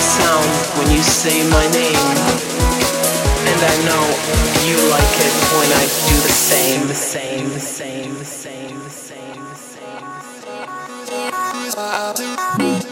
sound when you say my name. And I know you like it when I do the same, the same, the same, the same, the same, the same, the same.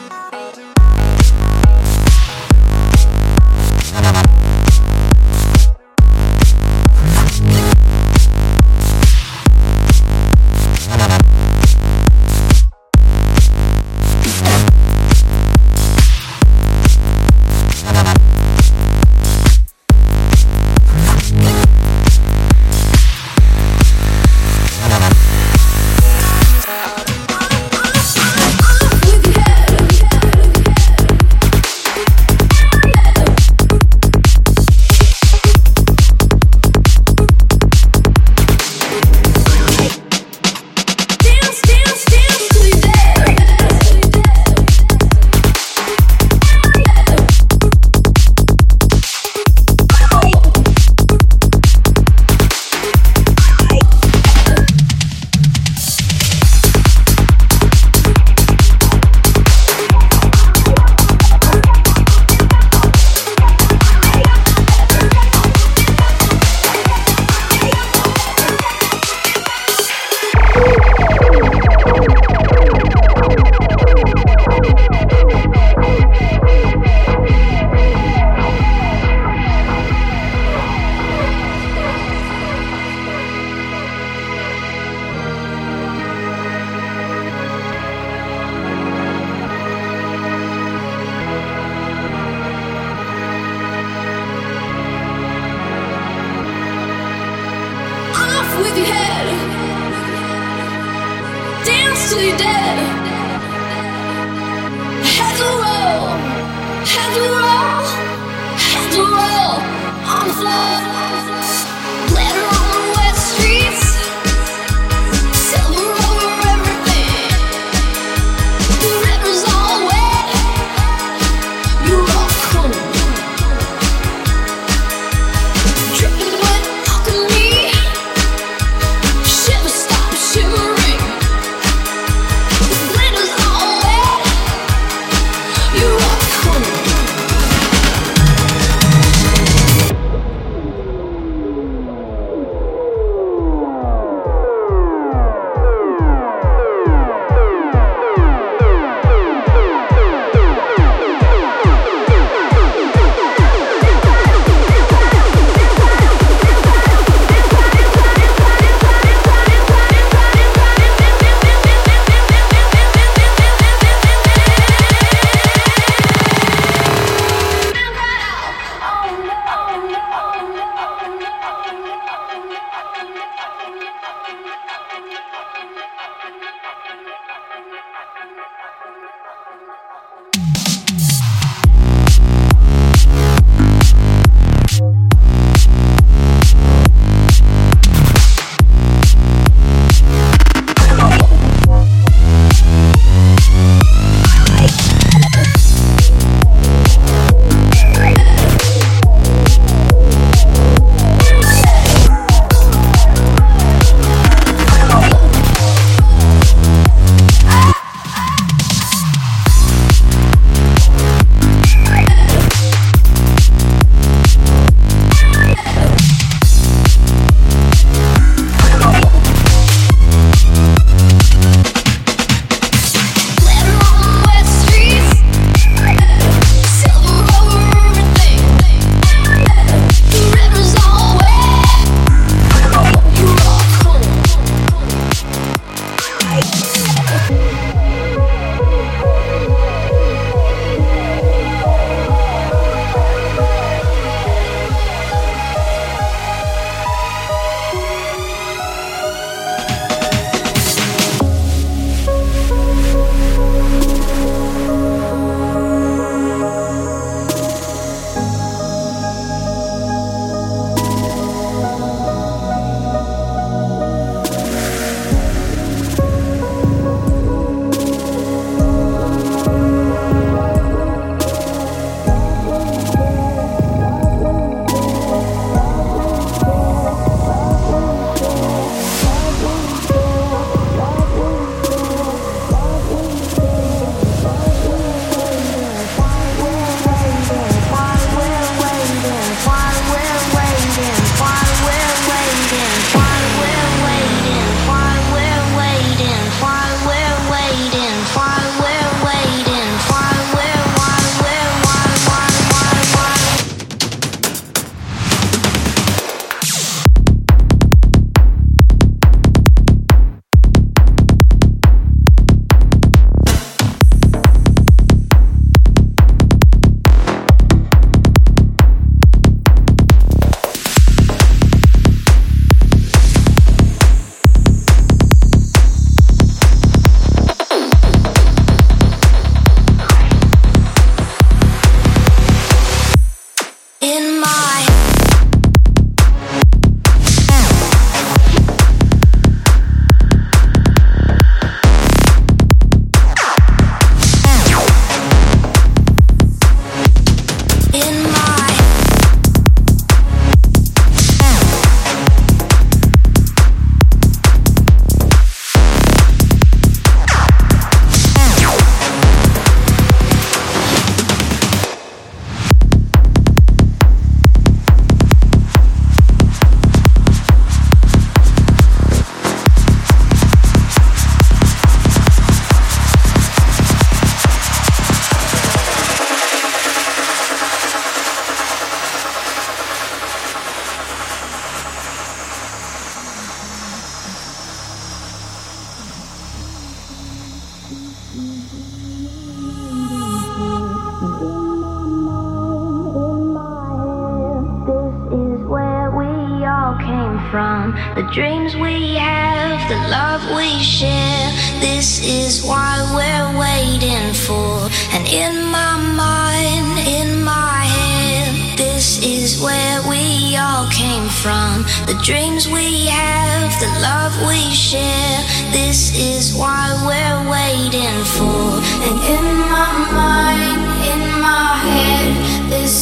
Dreams we have, the love we share. This is why we're waiting for. And in my mind, in my head, this is where we all came from. The dreams we have, the love we share. This is why we're waiting for. And in my mind, in my head,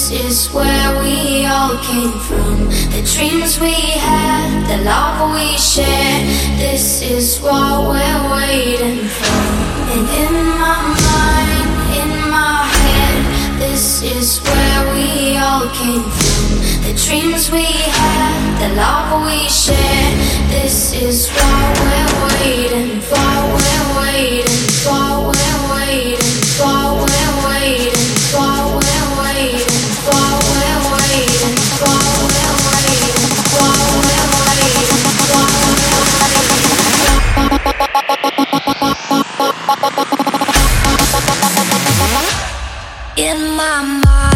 this is where we all came from. The dreams we had, the love we shared. This is what we're waiting for. And in my mind, in my head, this is where we all came from. The dreams we had, the love we shared. This is what we're waiting for. In my mind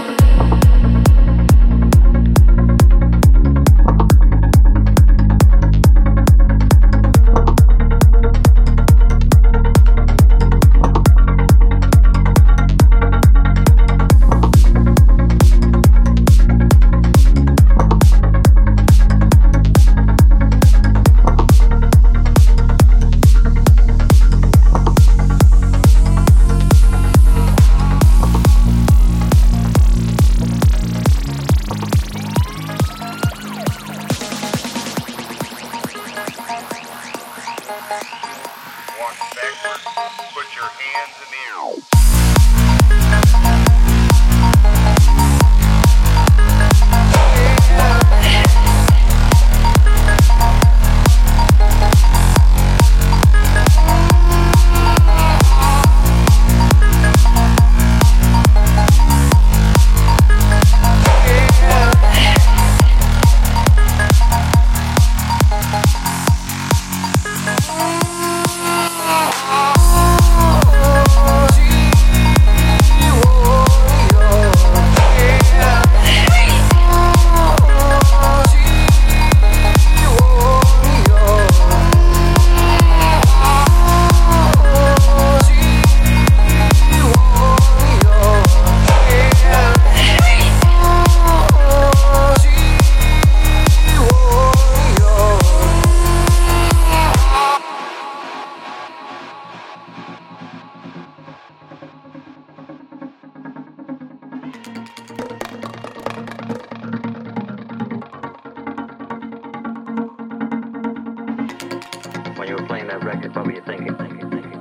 you were playing that record, what were you thinking? thinking, thinking?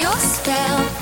Your spell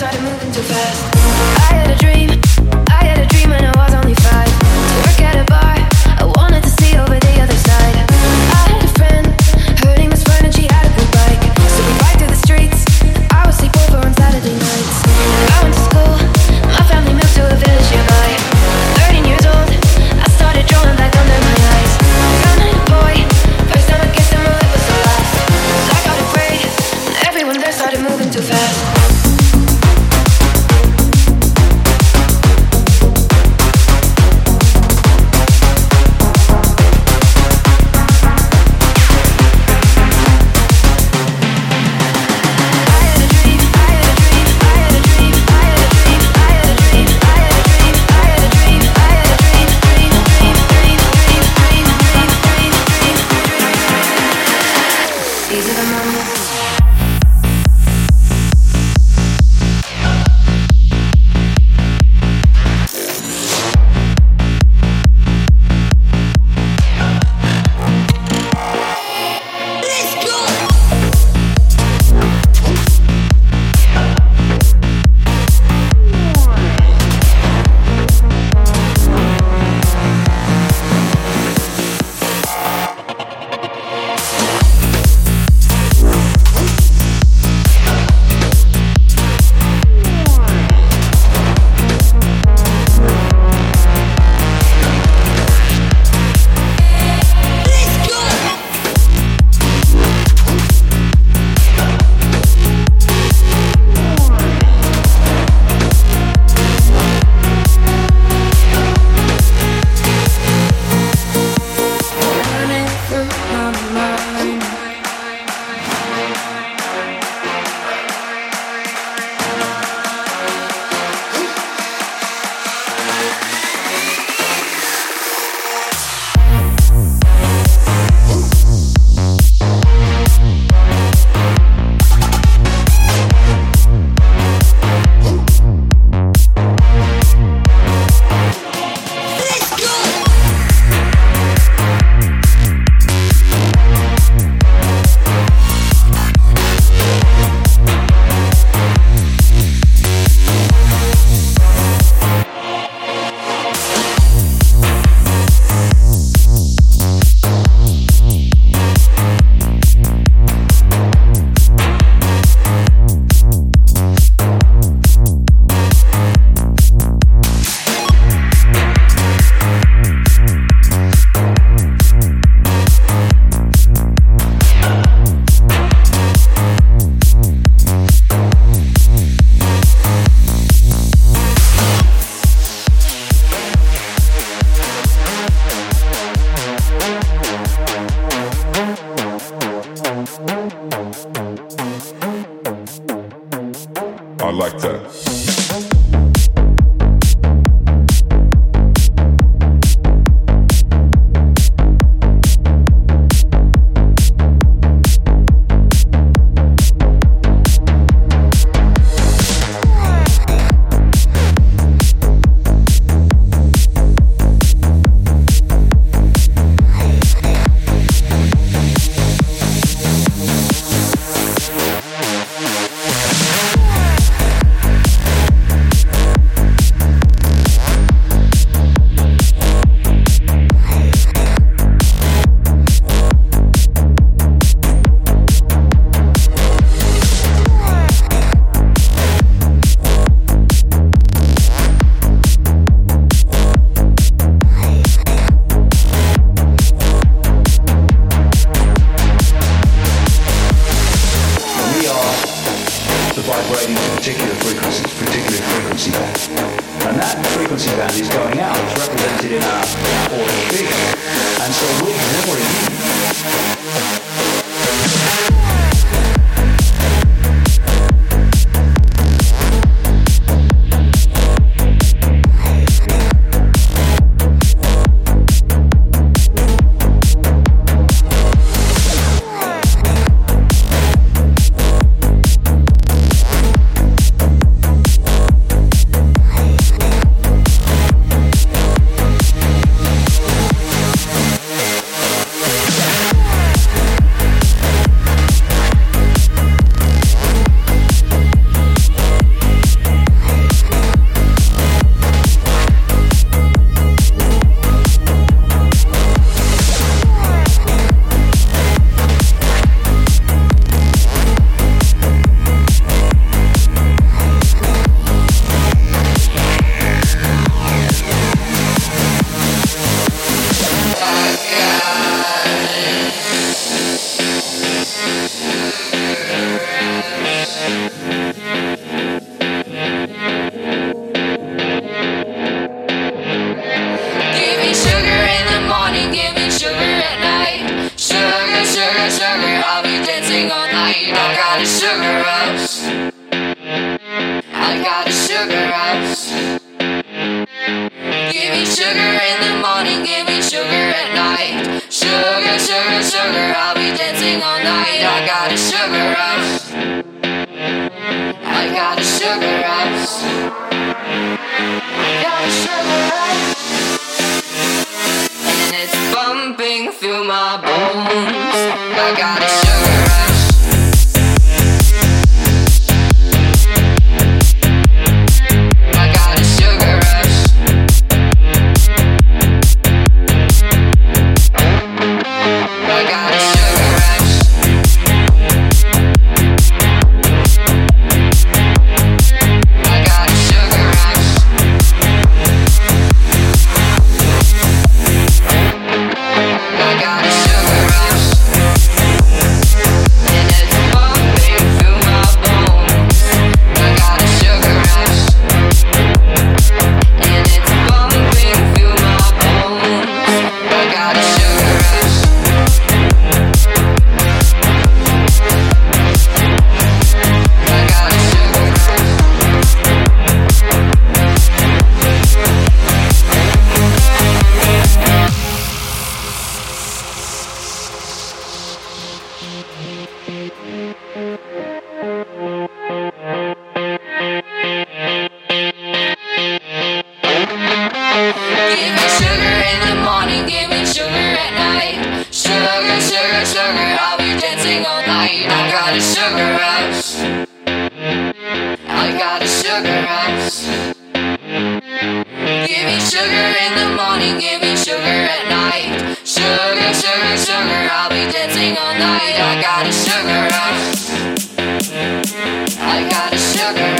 started moving too fast. I had a dream, I had a dream, when I was only five. vibrating to particular frequencies, particular frequency band. And that frequency band is going out, it's represented in our audio field. And so we're delivering got a sugar rush. I got a sugar rush. Give me sugar in the morning, give me sugar at night. Sugar, sugar, sugar, I'll be dancing all night. I got a sugar rush. I got a sugar rush.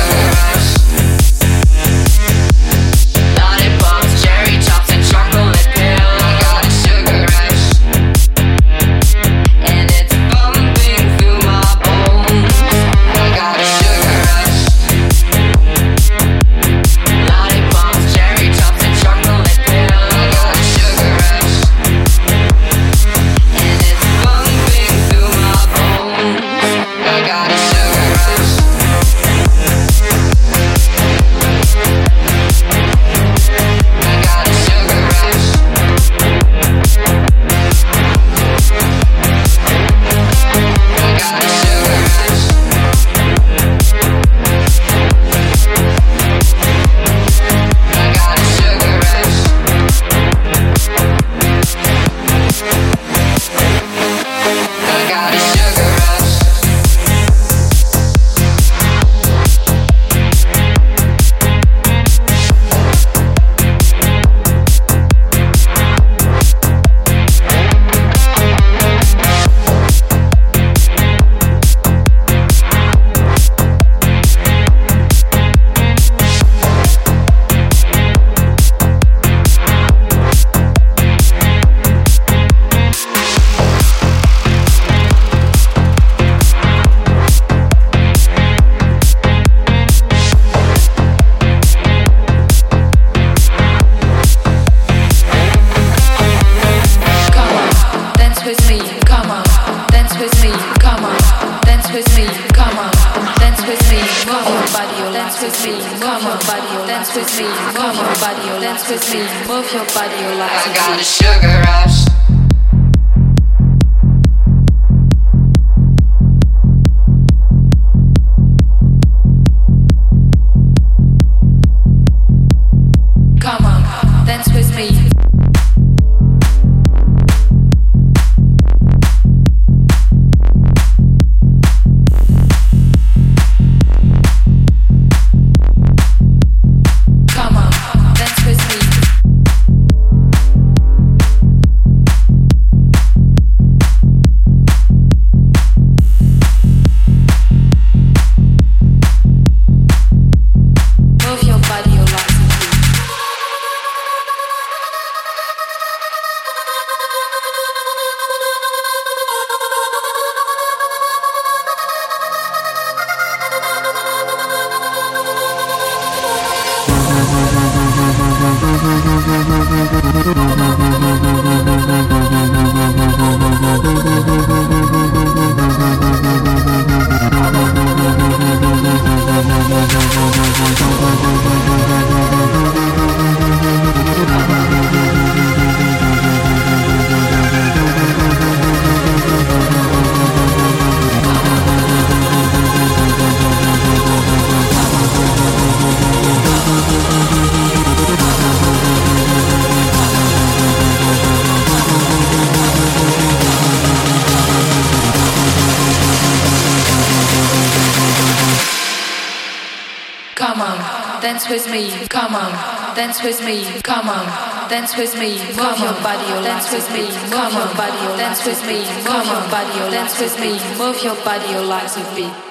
dance with me, come on, dance with me, move your body, dance with me, come on. body, dance with me, come on. body, dance with me, move your body, oh, your legs a bit.